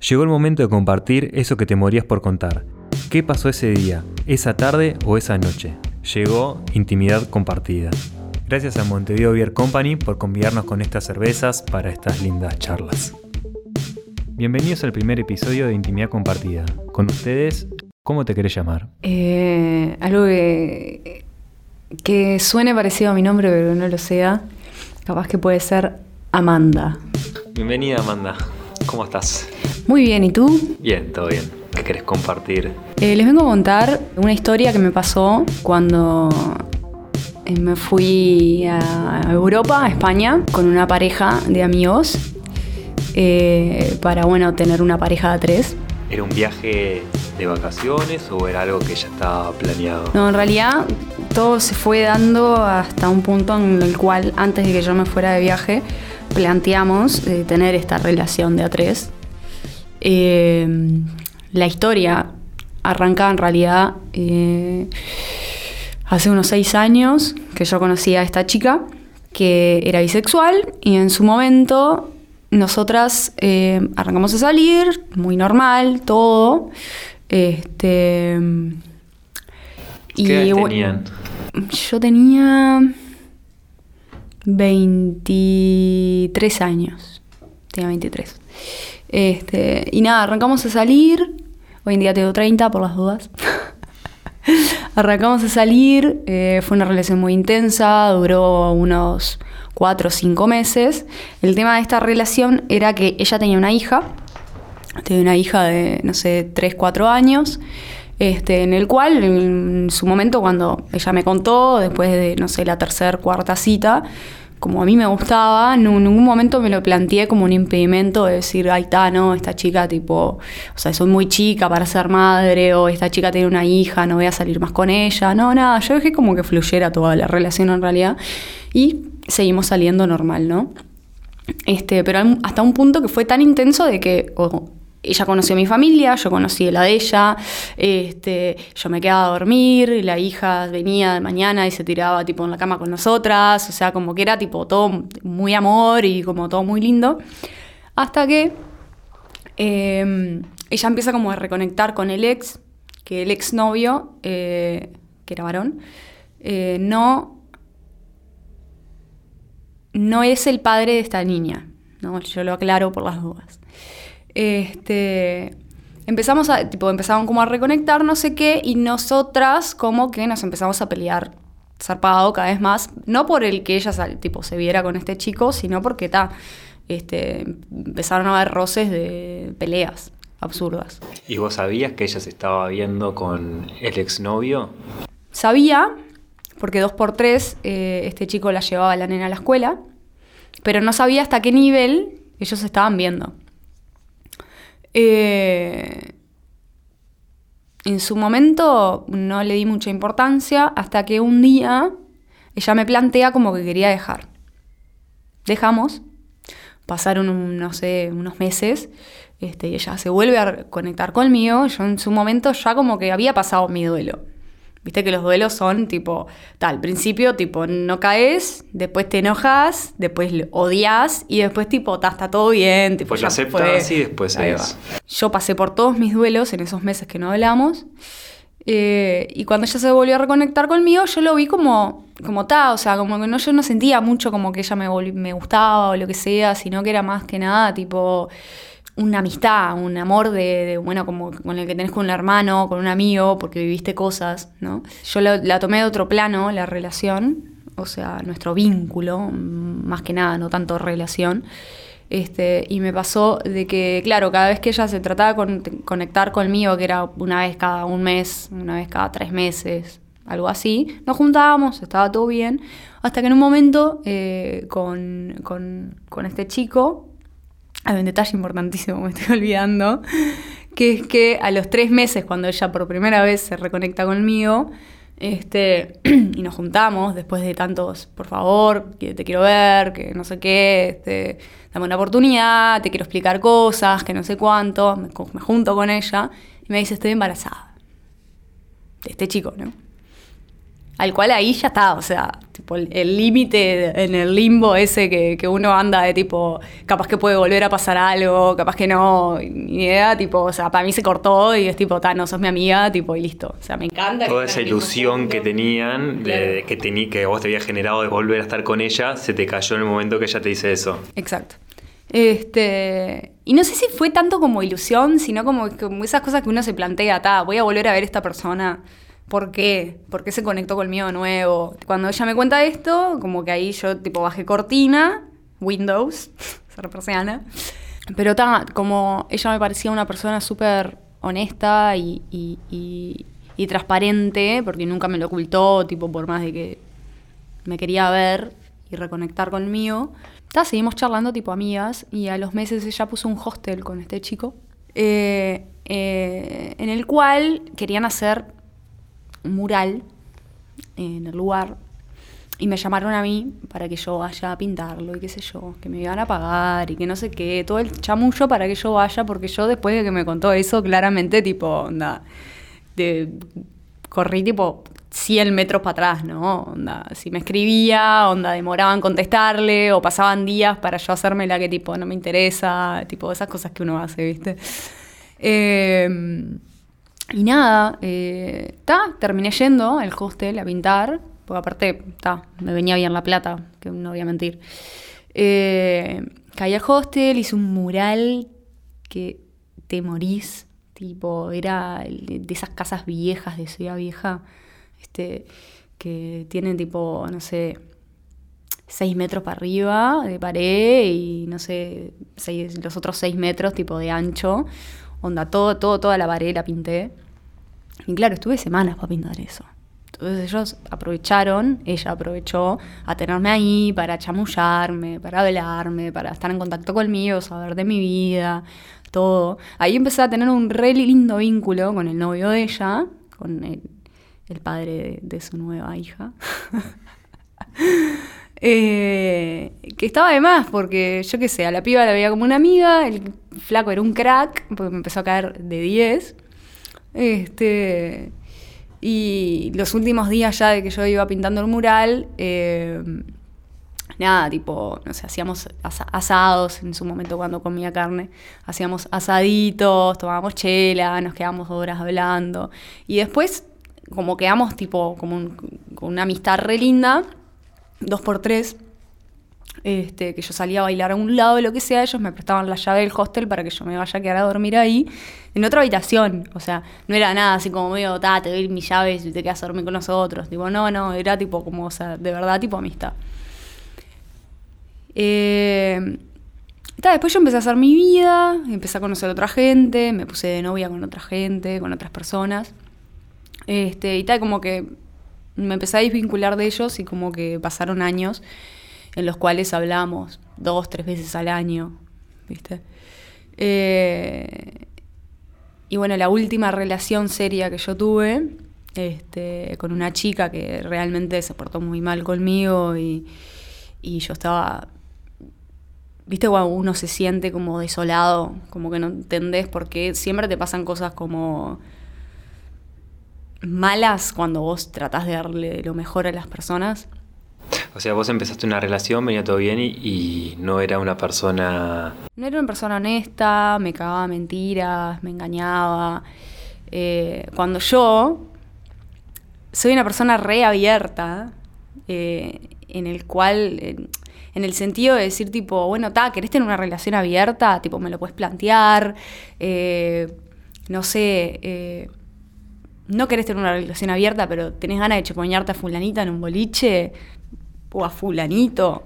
Llegó el momento de compartir eso que te morías por contar. ¿Qué pasó ese día, esa tarde o esa noche? Llegó intimidad compartida. Gracias a Montevideo Beer Company por convidarnos con estas cervezas para estas lindas charlas. Bienvenidos al primer episodio de Intimidad Compartida. Con ustedes, ¿cómo te querés llamar? Eh, algo que, que suene parecido a mi nombre, pero no lo sea. Capaz que puede ser Amanda. Bienvenida Amanda. ¿Cómo estás? Muy bien, ¿y tú? Bien, todo bien. ¿Qué querés compartir? Eh, les vengo a contar una historia que me pasó cuando eh, me fui a Europa, a España, con una pareja de amigos eh, para, bueno, tener una pareja de tres. ¿Era un viaje de vacaciones o era algo que ya estaba planeado? No, en realidad todo se fue dando hasta un punto en el cual, antes de que yo me fuera de viaje, planteamos eh, tener esta relación de a tres. Eh, la historia arranca en realidad eh, hace unos seis años que yo conocí a esta chica que era bisexual y en su momento nosotras arrancamos a salir, muy normal, todo. Este, ¿Qué edad tenían? Yo tenía 23 años. Tenía 23. Este, y nada, arrancamos a salir. Hoy en día tengo 30 por las dudas. arrancamos a salir. Eh, fue una relación muy intensa. Duró unos 4 o 5 meses. El tema de esta relación era que ella tenía una hija. Tenía una hija de, no sé, 3, 4 años. Este, en el cual, en su momento, cuando ella me contó, después de, no sé, la tercera, cuarta cita, como a mí me gustaba, en ningún momento me lo planteé como un impedimento de decir, ay, está, no, esta chica, tipo, o sea, soy muy chica para ser madre, o esta chica tiene una hija, no voy a salir más con ella. No, nada, yo dejé como que fluyera toda la relación en realidad. Y seguimos saliendo normal, ¿no? Este, pero hasta un punto que fue tan intenso de que ella conoció a mi familia, yo conocí la de ella, este, yo me quedaba a dormir, la hija venía de mañana y se tiraba tipo en la cama con nosotras, o sea, como que era tipo todo muy amor y como todo muy lindo, hasta que em, ella empieza como a reconectar con el ex, que el ex novio, eh, que era varón, eh, no, no es el padre de esta niña, ¿no? yo lo aclaro por las dudas este, empezamos a, tipo, empezaron como a reconectar, no sé qué, y nosotras como que nos empezamos a pelear zarpado cada vez más, no por el que ella tipo, se viera con este chico, sino porque está, este, empezaron a haber roces de peleas absurdas. ¿Y vos sabías que ella se estaba viendo con el exnovio? Sabía, porque dos por tres eh, este chico la llevaba a la nena a la escuela, pero no sabía hasta qué nivel ellos estaban viendo. Eh, en su momento no le di mucha importancia hasta que un día ella me plantea como que quería dejar. Dejamos, pasaron no sé, unos meses este, y ella se vuelve a conectar conmigo. Yo en su momento ya como que había pasado mi duelo. Viste que los duelos son tipo, tal, al principio tipo no caes, después te enojas, después odias y después tipo está todo bien. Tipo, pues lo aceptas y después se Yo pasé por todos mis duelos en esos meses que no hablamos. Eh, y cuando ella se volvió a reconectar conmigo, yo lo vi como, como ta, o sea, como que no, yo no sentía mucho como que ella me, me gustaba o lo que sea, sino que era más que nada tipo una amistad, un amor de, bueno, como con el que tenés con un hermano, con un amigo, porque viviste cosas, ¿no? Yo la, tomé de otro plano, la relación, o sea, nuestro vínculo, más que nada, no tanto relación. Este, y me pasó de que, claro, cada vez que ella se trataba de conectar conmigo, que era una vez cada un mes, una vez cada tres meses, algo así, nos juntábamos, estaba todo bien, hasta que en un momento eh, con, con este chico, hay un detalle importantísimo, me estoy olvidando, que es que a los tres meses, cuando ella por primera vez se reconecta conmigo, este, y nos juntamos después de tantos, por favor, que te quiero ver, que no sé qué, este, dame una oportunidad, te quiero explicar cosas, que no sé cuánto, me, me junto con ella y me dice, estoy embarazada. De este chico, ¿no? Al cual ahí ya está, o sea, tipo el límite en el limbo ese que, uno anda de tipo, capaz que puede volver a pasar algo, capaz que no, ni idea, tipo, o sea, para mí se cortó y es tipo, ta, no sos mi amiga, tipo, y listo. O sea, me encanta. Toda esa ilusión que tenían, de, que, tení, que vos te habías generado de volver a estar con ella, se te cayó en el momento que ella te dice eso. Exacto. Este, y no sé si fue tanto como ilusión, sino como, como esas cosas que uno se plantea, ta, voy a volver a ver a esta persona ¿Por qué? ¿Por qué se conectó conmigo de nuevo? Cuando ella me cuenta esto, como que ahí yo tipo bajé cortina, Windows, ser persiana. Pero ta, como ella me parecía una persona súper honesta y, y, transparente, porque nunca me lo ocultó, tipo por más de que me quería ver y reconectar conmigo. Ta, seguimos charlando tipo amigas y a los meses ella puso un hostel con este chico. Eh, eh, en el cual querían hacer mural en el lugar y me llamaron a mí para que yo vaya a pintarlo y qué sé yo, que me iban a pagar y que no sé qué, todo el chamullo para que yo vaya, porque yo después de que me contó eso, claramente, tipo, onda, corrí tipo 100 metros para atrás, ¿no? Onda, si me escribía, onda, demoraba en contestarle o pasaban días para yo hacerme la que tipo no me interesa, tipo esas cosas que uno hace, ¿viste? Eh, y nada, eh, terminé yendo al hostel a pintar, porque aparte, ta, me venía bien la plata, que no voy a mentir. Eh, caí al hostel, hice un mural que te morís, tipo, era de esas casas viejas de Ciudad Vieja, este, que tienen tipo, no sé, seis metros para arriba de pared y no sé, los otros seis metros tipo de ancho Onda, todo, todo, toda la pared la pinté. Y claro, estuve semanas para pintar eso. Entonces ellos aprovecharon, ella aprovechó a tenerme ahí para chamullarme, para hablarme, para estar en contacto conmigo, saber de mi vida, todo. Ahí empecé a tener un re lindo vínculo con el novio de ella, con el, padre de, su nueva hija. Eh, que estaba de más, porque yo qué sé, a la piba la veía como una amiga, el flaco era un crack, porque me empezó a caer de 10. Este, y los últimos días ya de que yo iba pintando el mural, eh, nada, tipo, hacíamos asados en su momento cuando comía carne, hacíamos asaditos, tomábamos chela, nos quedábamos horas hablando. Y después, como quedamos, tipo, como con una amistad re linda, dos por tres, este, que yo salía a bailar a un lado, lo que sea, ellos me prestaban la llave del hostel para que yo me vaya a quedar a dormir ahí, en otra habitación. O sea, no era nada así como medio, ta, te doy mis llaves y te quedas a dormir con nosotros. Tipo, no, no, era tipo como, o sea, de verdad, tipo amistad. Eh, después yo empecé a hacer mi vida, empecé a conocer a otra gente, me puse de novia con otra gente, con otras personas. Este, y tal, como que me empecé a desvincular de ellos y como que pasaron años en los cuales hablamos dos, tres veces al año, ¿viste? Eh, y bueno, la última relación seria que yo tuve, este, con una chica que realmente se portó muy mal conmigo y, y yo estaba ¿Viste cuando uno se siente como desolado? Como que no entendés por qué siempre te pasan cosas como malas cuando vos tratás de darle lo mejor a las personas. O sea, vos empezaste una relación, venía todo bien y, no era una persona... No era una persona honesta, me cagaba mentiras, me engañaba. Eh, cuando yo soy una persona reabierta, eh, en el cual, en el sentido de decir tipo, bueno, ta, ¿querés tener una relación abierta? Tipo, me lo puedes plantear. Eh, no sé, no querés tener una relación abierta, pero tenés ganas de chupoñarte a fulanita en un boliche, o a fulanito,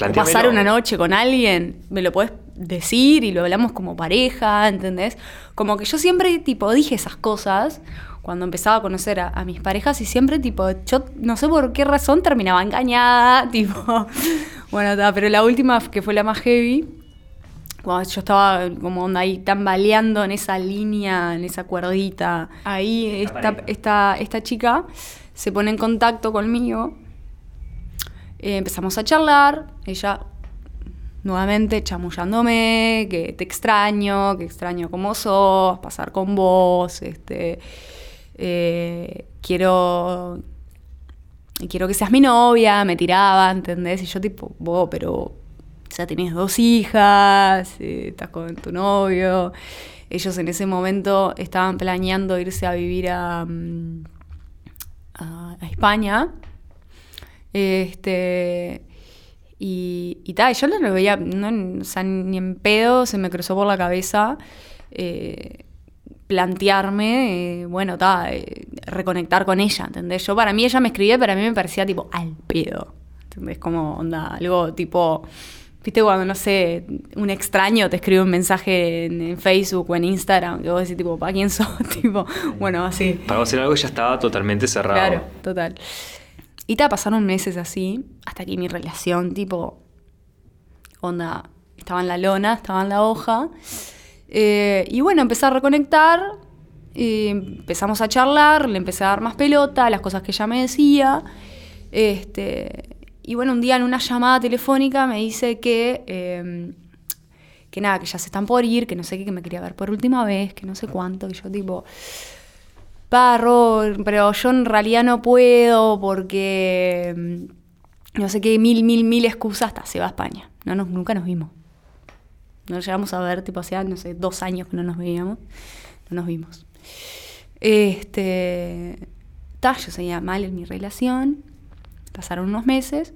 o pasar una noche con alguien, me lo podés decir y lo hablamos como pareja, ¿entendés? Como que yo siempre, tipo, dije esas cosas cuando empezaba a conocer a, mis parejas y siempre, tipo, yo no sé por qué razón terminaba engañada, tipo, bueno, pero la última, que fue la más heavy, cuando yo estaba como ahí tambaleando en esa línea, en esa cuerdita, ahí esta, esta, esta chica se pone en contacto conmigo. Eh, empezamos a charlar, ella nuevamente chamullándome, que te extraño, que extraño cómo sos, pasar con vos, este, eh, quiero quiero que seas mi novia, me tiraba, ¿entendés? Y yo tipo, vos, pero ya tenés dos hijas, eh, estás con tu novio. Ellos en ese momento estaban planeando irse a vivir a, mm, a, España. Este, y, y tal, yo no lo veía, no, o sea, ni en pedo se me cruzó por la cabeza eh, plantearme, eh, bueno, ta, reconectar con ella, ¿entendés? Yo para mí ella me escribía, pero a mí me parecía tipo al pedo, ¿entendés? Como onda, algo tipo, viste cuando, no sé, un extraño te escribe un mensaje en, Facebook o en Instagram, que vos decís tipo, ¿para quién sos? tipo, bueno, así. Para hacer algo ya estaba totalmente cerrado. Claro, total. Y ta, pasaron meses así, hasta que mi relación, tipo, onda, estaba en la lona, estaba en la hoja. Eh, y bueno, empecé a reconectar, empezamos a charlar, le empecé a dar más pelota, las cosas que ella me decía. Este, y bueno, un día en una llamada telefónica me dice que, em, que nada, que ya se están por ir, que no sé qué, que me quería ver por última vez, que no sé cuánto, y yo tipo, parro, pero yo en realidad no puedo porque em, no sé qué, mil, mil, mil excusas, hasta se va a España. No nunca nos vimos. Nos llegamos a ver, tipo, hacía, no sé, dos años que no nos veíamos. No nos vimos. Este. Ta, yo seguía mal en mi relación. Pasaron unos meses.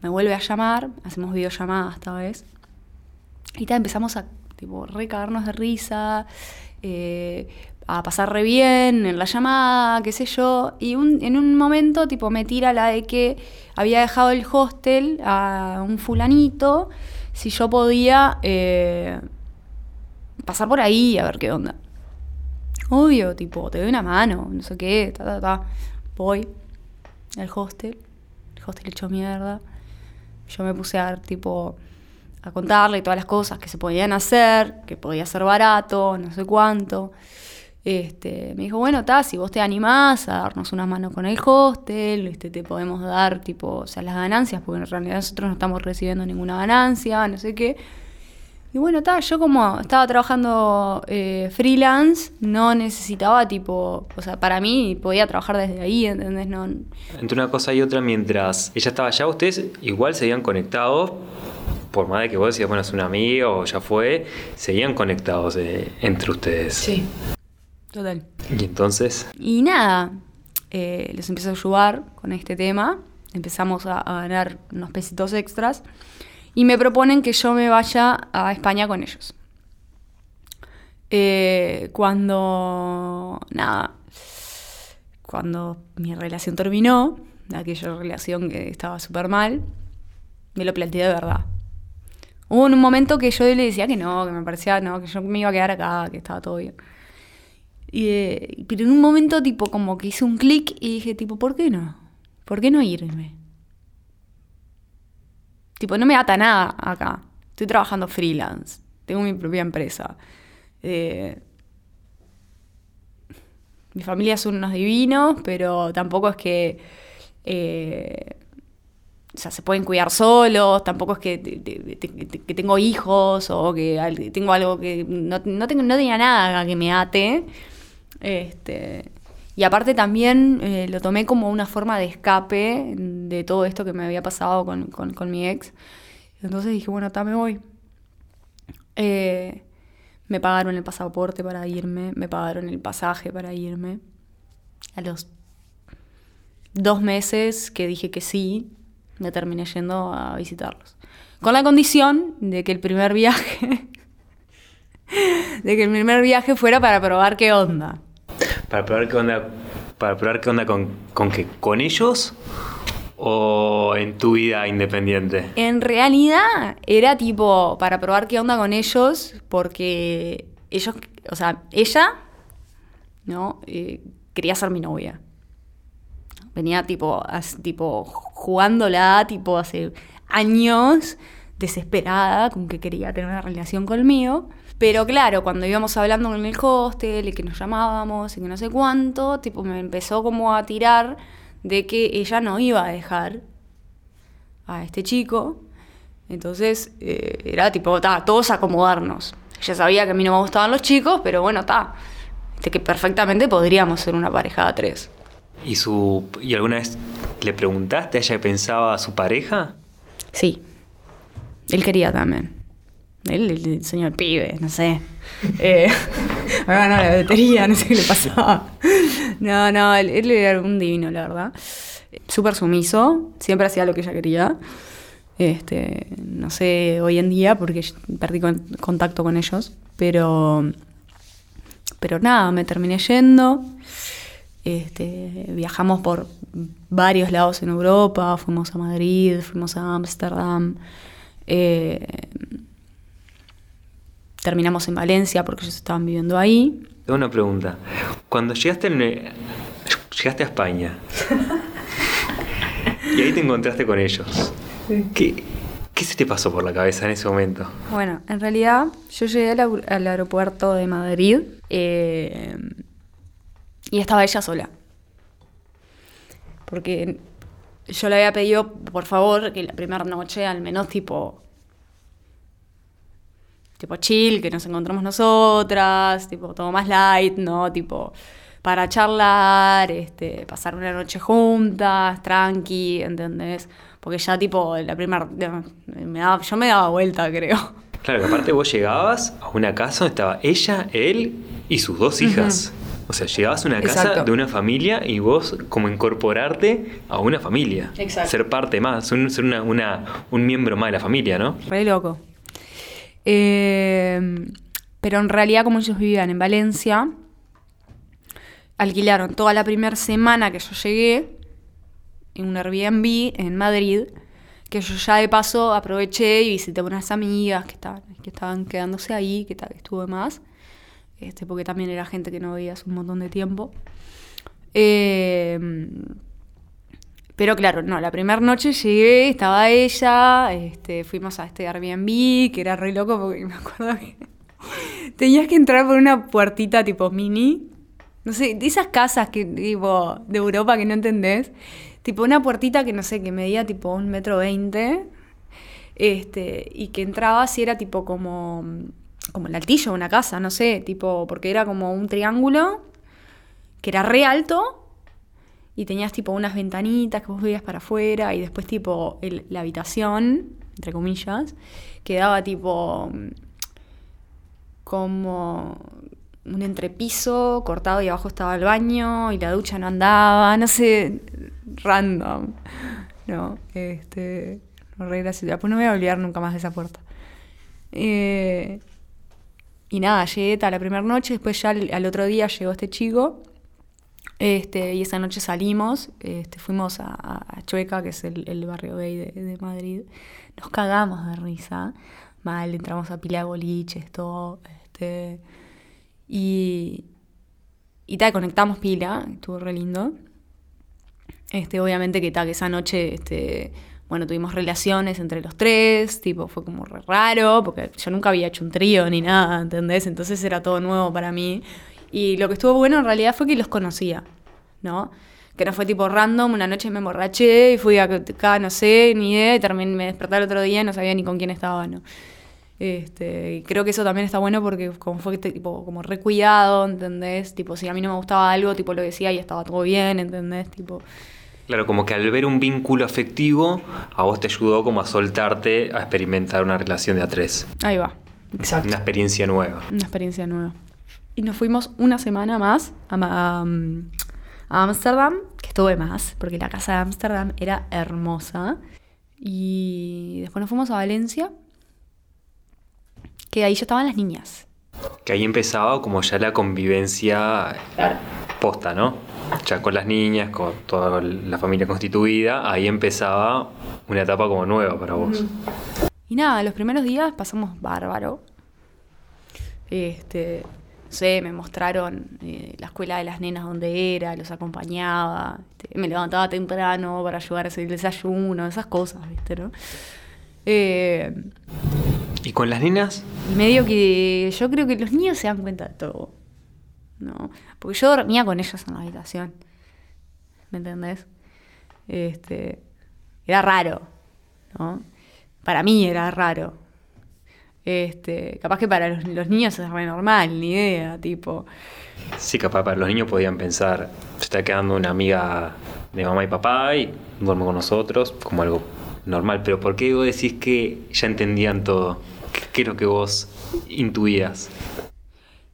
Me vuelve a llamar. Hacemos videollamadas esta vez. Y empezamos a, tipo, de risa. Eh, a pasar re bien en la llamada, qué sé yo. Y en un momento, tipo, me tira la de que había dejado el hostel a un fulanito si yo podía eh, pasar por ahí a ver qué onda. Obvio, tipo, te doy una mano, no sé qué, ta, ta, ta. Voy al hostel, el hostel echó mierda. Yo me puse a, tipo, a contarle todas las cosas que se podían hacer, que podía ser barato, no sé cuánto. Este, me dijo, bueno, está, si vos te animás a darnos una mano con el hostel, este, te podemos dar tipo, o sea, las ganancias, porque en realidad nosotros no estamos recibiendo ninguna ganancia, no sé qué. Y bueno, está, yo como estaba trabajando eh, freelance, no necesitaba tipo, o sea, para mí podía trabajar desde ahí, ¿entendés? No... Entre una cosa y otra, mientras ella estaba allá, ustedes igual seguían conectados, por más de que vos decías, bueno, es un amigo o ya fue, seguían conectados eh, entre ustedes. Sí. Total. ¿Y entonces? Y nada, eh, les empiezo a ayudar con este tema. Empezamos a, ganar unos pesitos extras. Y me proponen que yo me vaya a España con ellos. Eh, cuando, nada, cuando mi relación terminó, aquella relación que estaba súper mal, me lo planteé de verdad. Hubo un momento que yo le decía que no, que me parecía, no, que yo me iba a quedar acá, que estaba todo bien. Eh, pero en un momento, tipo, como que hice un clic y dije, tipo, ¿por qué no? ¿Por qué no irme? Tipo, no me ata nada acá. Estoy trabajando freelance. Tengo mi propia empresa. Eh, mi familia son unos divinos, pero tampoco es que. Eh, o sea, se pueden cuidar solos, tampoco es que, que tengo hijos o que tengo algo que. No, no, tengo, no tenía nada que me ate. Este, y aparte también eh, lo tomé como una forma de escape de todo esto que me había pasado con, mi ex. Entonces dije, bueno, está, me voy. Eh, me pagaron el pasaporte para irme, me pagaron el pasaje para irme. A los dos meses que dije que sí, me terminé yendo a visitarlos. Con la condición de que el primer viaje, de que el primer viaje fuera para probar qué onda. Para probar qué onda, para probar qué onda con, con con ellos o en tu vida independiente. En realidad era tipo para probar qué onda con ellos, porque ellos, o sea, ella, ¿no? Eh, quería ser mi novia. Venía tipo, tipo jugándola, tipo hace años, desesperada, con que quería tener una relación conmigo. Pero claro, cuando íbamos hablando en el hostel y que nos llamábamos y que no sé cuánto, tipo me empezó como a tirar de que ella no iba a dejar a este chico. Entonces eh, era tipo, ta, todos acomodarnos. Ella sabía que a mí no me gustaban los chicos, pero bueno, está. De que perfectamente podríamos ser una pareja de tres. ¿Y, su, ¿Y alguna vez le preguntaste a ella que pensaba a su pareja? Sí. Él quería también. Él, el señor pibe, no sé. Eh, ahora no, la batería, no sé qué le pasaba. No, no, él, era un divino, la verdad. Súper sumiso, siempre hacía lo que ella quería. Este, no sé hoy en día porque perdí con- contacto con ellos, pero, pero nada, me terminé yendo. Este, viajamos por varios lados en Europa, fuimos a Madrid, fuimos a Ámsterdam. eh, terminamos en Valencia porque ellos estaban viviendo ahí. Tengo una pregunta. Cuando llegaste, en- llegaste a España y ahí te encontraste con ellos, ¿qué, ¿qué se te pasó por la cabeza en ese momento? Bueno, en realidad yo llegué al aeropuerto de Madrid eh, y estaba ella sola. Porque yo le había pedido, por favor, que la primera noche al menos tipo... Tipo chill, que nos encontramos nosotras, tipo todo más light, ¿no? Tipo para charlar, este, pasar una noche juntas, tranqui, ¿entendés? Porque ya tipo la primera... Me daba, yo me daba vuelta, creo. Claro, que aparte vos llegabas a una casa donde estaba ella, él y sus dos hijas. O sea, llegabas a una casa Exacto. de una familia y vos como incorporarte a una familia. Exacto. Ser parte más, un- ser una, una- un miembro más de la familia, ¿no? Re loco. Eh, pero en realidad, como ellos vivían en Valencia, alquilaron toda la primera semana que yo llegué en un Airbnb en Madrid, que yo ya de paso aproveché y visité unas amigas que estaban, que estaban quedándose ahí, que, que estuve más, este, porque también era gente que no veía hace un montón de tiempo. Eh, pero claro, no, la primera noche llegué, estaba ella, este, fuimos a este Airbnb, que era re loco porque me acuerdo que tenías que entrar por una puertita tipo mini. No sé, de esas casas que, tipo, de Europa que no entendés. Tipo una puertita que no sé, que medía tipo un metro veinte. Este, y que entrabas y era tipo como, como el altillo de una casa, no sé, tipo, porque era como un triángulo que era re alto y tenías tipo unas ventanitas que vos veías para afuera y después tipo la habitación, entre comillas, quedaba tipo mm, como un entrepiso cortado y abajo estaba el baño y la ducha no andaba, no sé, random. No, este. Después no me voy a olvidar nunca más de esa puerta. Eh, y nada, llegué a la primera noche, después ya al otro día llegó este chico. Este, y esa noche salimos, este, fuimos a, Chueca, que es el, barrio gay de, de Madrid. Nos cagamos de risa. Mal, entramos a pila de boliches, todo. Este, y, y tal, conectamos pila, estuvo re lindo. Este, obviamente que tal, que esa noche, este, bueno, tuvimos relaciones entre los tres, tipo, fue como re raro, porque yo nunca había hecho un trío ni nada, ¿entendés? Entonces era todo nuevo para mí. Y lo que estuvo bueno en realidad fue que los conocía, ¿no? Que no fue tipo random, una noche me emborraché y fui a acá, no sé, ni idea, y terminé, me desperté el otro día y no sabía ni con quién estaba, ¿no? Este, y creo que eso también está bueno porque como fue este, tipo como recuidado, ¿entendés? Tipo, si a mí no me gustaba algo, tipo lo decía y estaba todo bien, ¿entendés? Tipo, Claro, como que al ver un vínculo afectivo, a vos te ayudó como a soltarte a experimentar una relación de a tres. ahí va. Exacto. Una experiencia nueva. Una experiencia nueva. Y nos fuimos una semana más a Ma- a a Ámsterdam, que estuve más, porque la casa de Ámsterdam era hermosa. Y después nos fuimos a Valencia, que ahí ya estaban las niñas. Que ahí empezaba como ya la convivencia posta, ¿no? Ya con las niñas, con toda la familia constituida, ahí empezaba una etapa como nueva para vos. Y nada, los primeros días pasamos bárbaro. Este, sé, me mostraron eh, la escuela de las nenas donde era, los acompañaba, este, me levantaba temprano para ayudar a hacer el desayuno, esas cosas, ¿viste, no? Eh, ¿Y con las nenas? y medio que yo creo que los niños se dan cuenta de todo, ¿no? Porque yo dormía con ellos en la habitación, ¿me entendés? Este, era raro, ¿no? Para mí era raro. Este, capaz que para los, los niños es re normal, ni idea, tipo. Sí, capaz para los niños podían pensar, se está quedando una amiga de mamá y papá y duerme con nosotros, como algo normal. Pero ¿por qué vos decís que ya entendían todo? ¿Qué, es lo que vos intuías?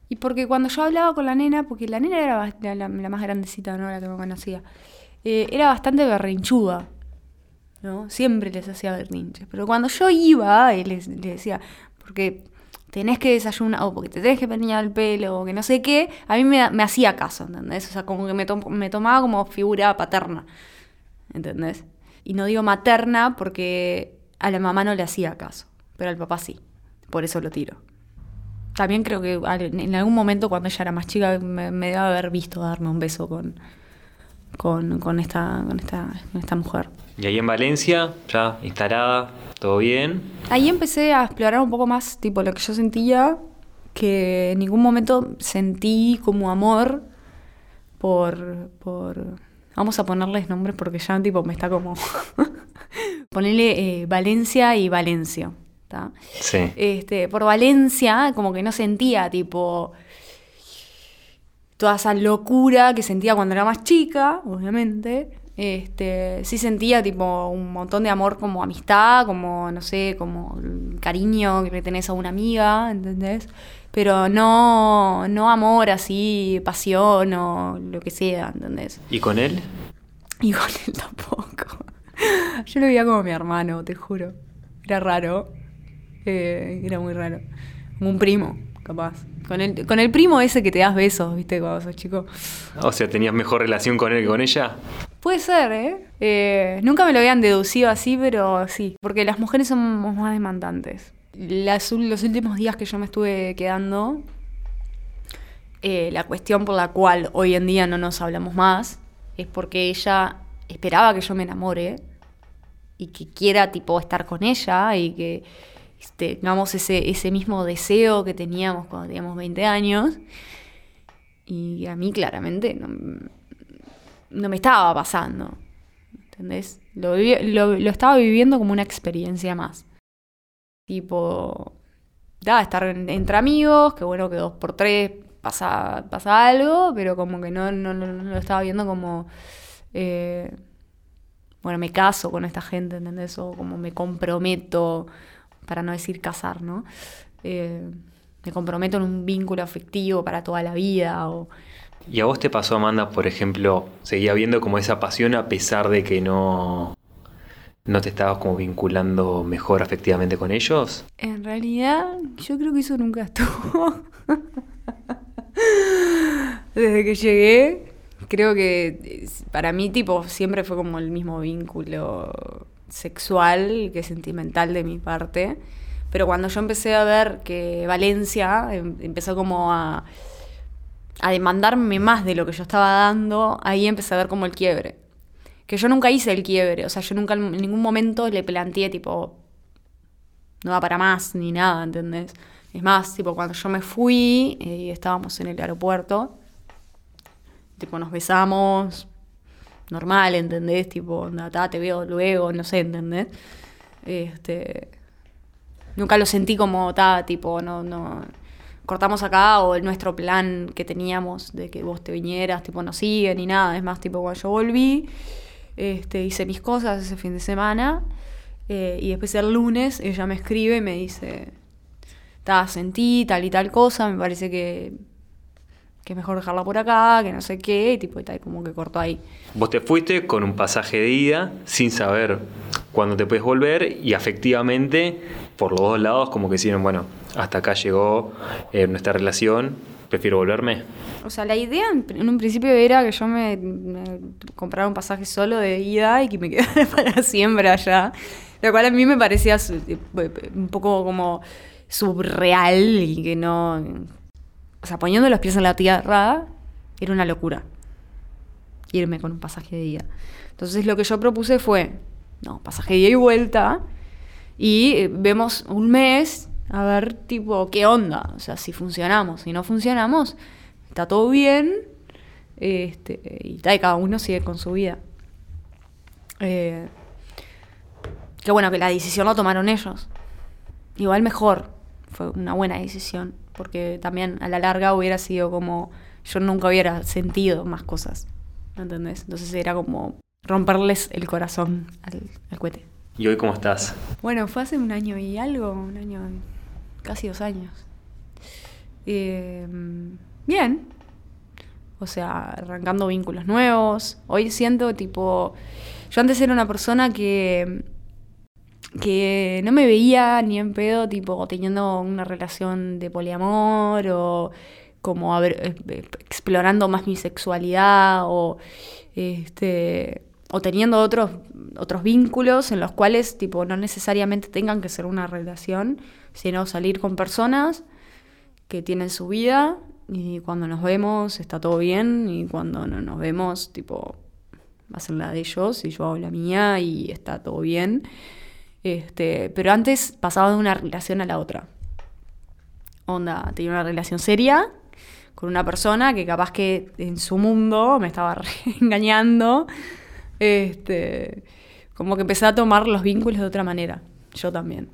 Y porque cuando yo hablaba con la nena, porque la nena era la, la- la más grandecita, ¿no? La que me conocía, eh, era bastante berrinchuda, ¿no? Siempre les hacía berrinches. Pero cuando yo iba y les, les decía, porque tenés que desayunar, o porque te tenés que peinar el pelo, o que no sé qué, a mí me, me hacía caso, ¿entendés? O sea, como que me, tom- me tomaba como figura paterna, ¿entendés? Y no digo materna porque a la mamá no le hacía caso, pero al papá sí. Por eso lo tiro. También creo que en algún momento cuando ella era más chica me, me debe haber visto darme un beso con, con, con esta, con, esta, con esta mujer. Y ahí en Valencia, ya instalada, todo bien. Ahí empecé a explorar un poco más tipo lo que yo sentía, que en ningún momento sentí como amor por... por vamos a ponerles nombres porque ya tipo me está como... Ponerle eh, Valencia y Valencio. ¿tá? Sí. este, por Valencia, como que no sentía tipo toda esa locura que sentía cuando era más chica, obviamente. Este, sí sentía tipo un montón de amor como amistad, como, no sé, como cariño que le tenés a una amiga, ¿entendés? Pero no, no amor así, pasión o lo que sea, ¿entendés? ¿Y con él? Y con él tampoco. Yo lo veía como mi hermano, te juro. Era raro. Eh, era muy raro. Como un primo, capaz. Con el, con el primo ese que te das besos, ¿viste? Cuando sos chico. O sea, ¿tenías mejor relación con él que con ella? Puede ser, ¿eh? Eh, Nunca me lo habían deducido así, pero sí. Porque las mujeres somos más demandantes. Las los últimos días que yo me estuve quedando, eh, la cuestión por la cual hoy en día no nos hablamos más es porque ella esperaba que yo me enamore y que quiera tipo estar con ella y que este, tengamos ese, ese mismo deseo que teníamos cuando teníamos 20 años. Y a mí claramente no, no me estaba pasando. ¿Entendés? Lo, lo, lo estaba viviendo como una experiencia más. Tipo, da, estar en- entre amigos, que bueno, que dos por tres pasa, pasa algo, pero como que no, no, no- no lo estaba viendo como, eh, bueno, me caso con esta gente, ¿entendés? O como me comprometo, para no decir casar, ¿no? Eh, me comprometo en un vínculo afectivo para toda la vida, o... ¿Y a vos te pasó, Amanda, por ejemplo, seguía viendo como esa pasión a pesar de que no, no te estabas como vinculando mejor afectivamente con ellos? En realidad, yo creo que eso nunca estuvo. Desde que llegué, creo que eh, para mí, tipo, siempre fue como el mismo vínculo sexual que sentimental de mi parte. Pero cuando yo empecé a ver que Valencia em- empezó como a, a demandarme más de lo que yo estaba dando, ahí empecé a ver como el quiebre. Que yo nunca hice el quiebre, o sea, yo nunca en ningún momento le planteé tipo, no va para más ni nada, ¿entendés? Es más, tipo, cuando yo me fui eh, y estábamos en el aeropuerto, tipo, nos besamos, normal, ¿entendés? Tipo, onda, te veo luego, no sé, ¿entendés? Este, nunca lo sentí como, ta, tipo, no, no, cortamos acá o nuestro plan que teníamos de que vos te vinieras, tipo, no sigue ni nada. Es más, tipo, cuando yo volví, este, hice mis cosas ese fin de semana eh, y después el lunes ella me escribe y me dice, ta, sentí tal y tal cosa, me parece que, que es mejor dejarla por acá, que no sé qué, tipo, y tal, como que cortó ahí. Vos te fuiste con un pasaje de ida sin saber cuándo te puedes volver y afectivamente por los dos lados como que decían, bueno, hasta acá llegó eh, nuestra relación, prefiero volverme. O sea, la idea en, un principio era que yo me, me comprara un pasaje solo de ida y que me quedara para siempre allá. Lo cual a mí me parecía un poco como subreal y que no... O sea, poniendo los pies en la tierra, era una locura. Irme con un pasaje de ida. Entonces lo que yo propuse fue, no, pasaje de ida y vuelta. Y eh, vemos un mes a ver, tipo, qué onda. O sea, si funcionamos, si no funcionamos, está todo bien. Este, y, cada uno sigue con su vida. Eh, que bueno, que la decisión la tomaron ellos. Igual mejor, fue una buena decisión, porque también a la larga hubiera sido como, yo nunca hubiera sentido más cosas, ¿me ¿entendés? Entonces era como romperles el corazón al, al cohete. ¿Y hoy cómo estás? Bueno, fue hace un año y algo, un año, casi dos años. Eh, bien. O sea, arrancando vínculos nuevos. Hoy siento tipo... Yo antes era una persona que que no me veía ni en pedo, tipo, teniendo una relación de poliamor o como eh, explorando más mi sexualidad o este o teniendo otros otros vínculos en los cuales tipo no necesariamente tengan que ser una relación, sino salir con personas que tienen su vida y cuando nos vemos está todo bien y cuando no nos vemos tipo hacen la de ellos y yo hago la mía y está todo bien. Este, pero antes pasaba de una relación a la otra. Onda, tenía una relación seria con una persona que capaz que en su mundo me estaba engañando. Este, como que empecé a tomar los vínculos de otra manera. Yo también.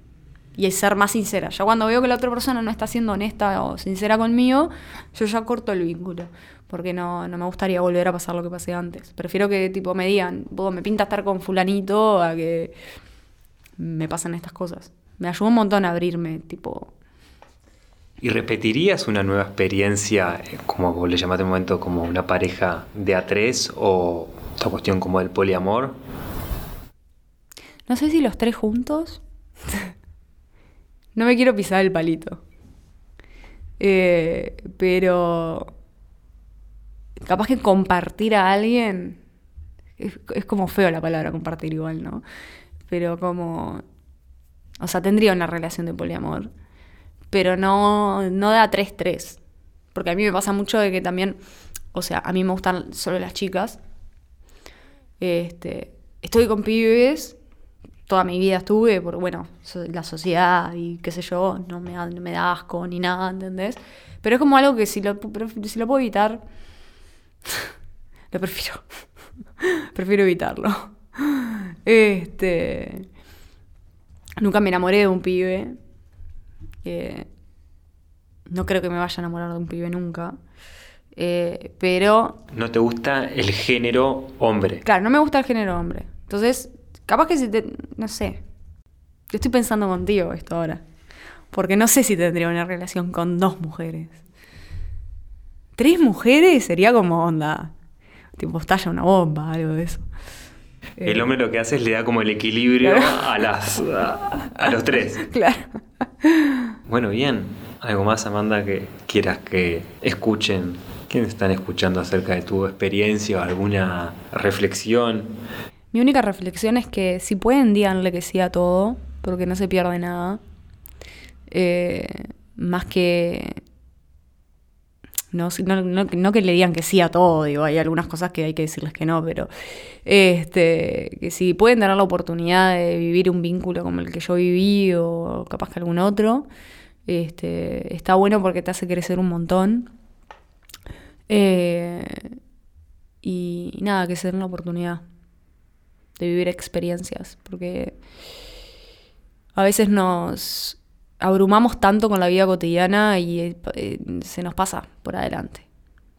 Y ser más sincera. Ya cuando veo que la otra persona no está siendo honesta o sincera conmigo, yo ya corto el vínculo. Porque no, no me gustaría volver a pasar lo que pasé antes. Prefiero que tipo me digan, me pinta estar con fulanito a que me pasan estas cosas. Me ayudó un montón a abrirme, tipo... ¿Y repetirías una nueva experiencia, eh, como le llamaste un momento, como una pareja de a tres o esta cuestión como del poliamor? No sé si los tres juntos. no me quiero pisar el palito. Eh, pero capaz que compartir a alguien es, es, como feo la palabra compartir igual, ¿no? pero como... O sea, tendría una relación de poliamor, pero no, no da 3-3. Porque a mí me pasa mucho de que también, o sea, a mí me gustan solo las chicas. Este, estoy con pibes, toda mi vida estuve, por, bueno, la sociedad y qué sé yo, no me, me da asco ni nada, ¿entendés? Pero es como algo que si lo, si lo puedo evitar, lo prefiero. prefiero evitarlo. Este. Nunca me enamoré de un pibe. no creo que me vaya a enamorar de un pibe nunca. Eh, pero. ¿No te gusta el género hombre? Claro, no me gusta el género hombre. Entonces, capaz que si te. No sé. Yo estoy pensando contigo esto ahora. Porque no sé si tendría una relación con dos mujeres. Tres mujeres sería como onda. Tipo, estalla una bomba, algo de eso. El hombre lo que hace es le da como el equilibrio a, las, a, los tres. Claro. Bueno, bien. ¿Algo más, Amanda, que quieras que escuchen? ¿Quiénes están escuchando acerca de tu experiencia o alguna reflexión? Mi única reflexión es que si pueden, díganle que sí a todo, porque no se pierde nada. Eh, más que no, no, que le digan que sí a todo, digo, hay algunas cosas que hay que decirles que no, pero este, que si pueden tener la oportunidad de vivir un vínculo como el que yo viví o capaz que algún otro, este, está bueno porque te hace crecer un montón. Eh, y nada, que se den la oportunidad de vivir experiencias, porque a veces nos abrumamos tanto con la vida cotidiana y eh, se nos pasa por adelante.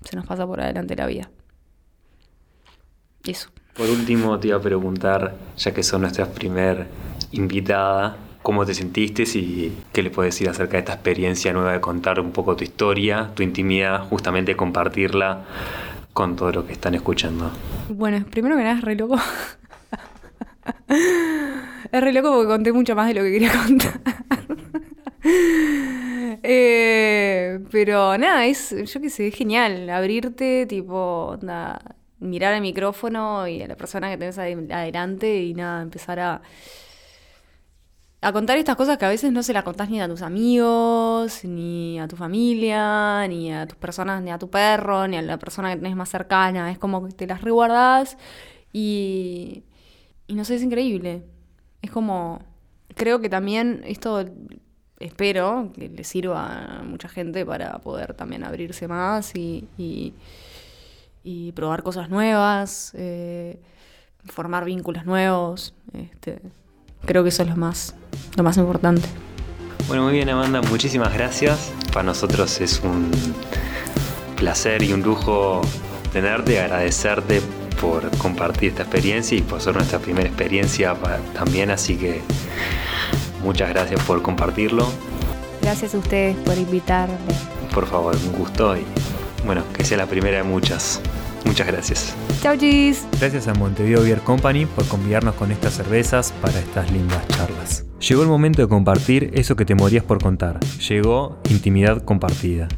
Se nos pasa por adelante la vida. Eso. Por último, te iba a preguntar, ya que son nuestra primer invitada, ¿cómo te sentiste y qué le puedes decir acerca de esta experiencia nueva de contar un poco tu historia, tu intimidad, justamente compartirla con todo lo que están escuchando? Bueno, primero que nada es re loco. es re loco porque conté mucho más de lo que quería contar. Eh, pero nada, es, yo qué sé, es genial abrirte, tipo, mirar el micrófono y a la persona que tenés adelante y nada, empezar a, a contar estas cosas que a veces no se las contás ni a tus amigos, ni a tu familia, ni a tus personas, ni a tu perro, ni a la persona que tenés más cercana. Es como que te las reguardás y, y no sé, es increíble. Es como, creo que también esto espero que le sirva a mucha gente para poder también abrirse más y, y, probar cosas nuevas, eh, formar vínculos nuevos. Este, creo que eso es lo más, lo más importante. Bueno, muy bien Amanda, muchísimas gracias. Para nosotros es un placer y un lujo tenerte, agradecerte por compartir esta experiencia y por ser nuestra primera experiencia también, así que muchas gracias por compartirlo. Gracias a ustedes por invitarme. Por favor, un gusto y bueno, que sea la primera de muchas. Muchas gracias. Chau, Gis. Gracias a Montevideo Beer Company por convidarnos con estas cervezas para estas lindas charlas. Llegó el momento de compartir eso que te morías por contar. Llegó intimidad compartida.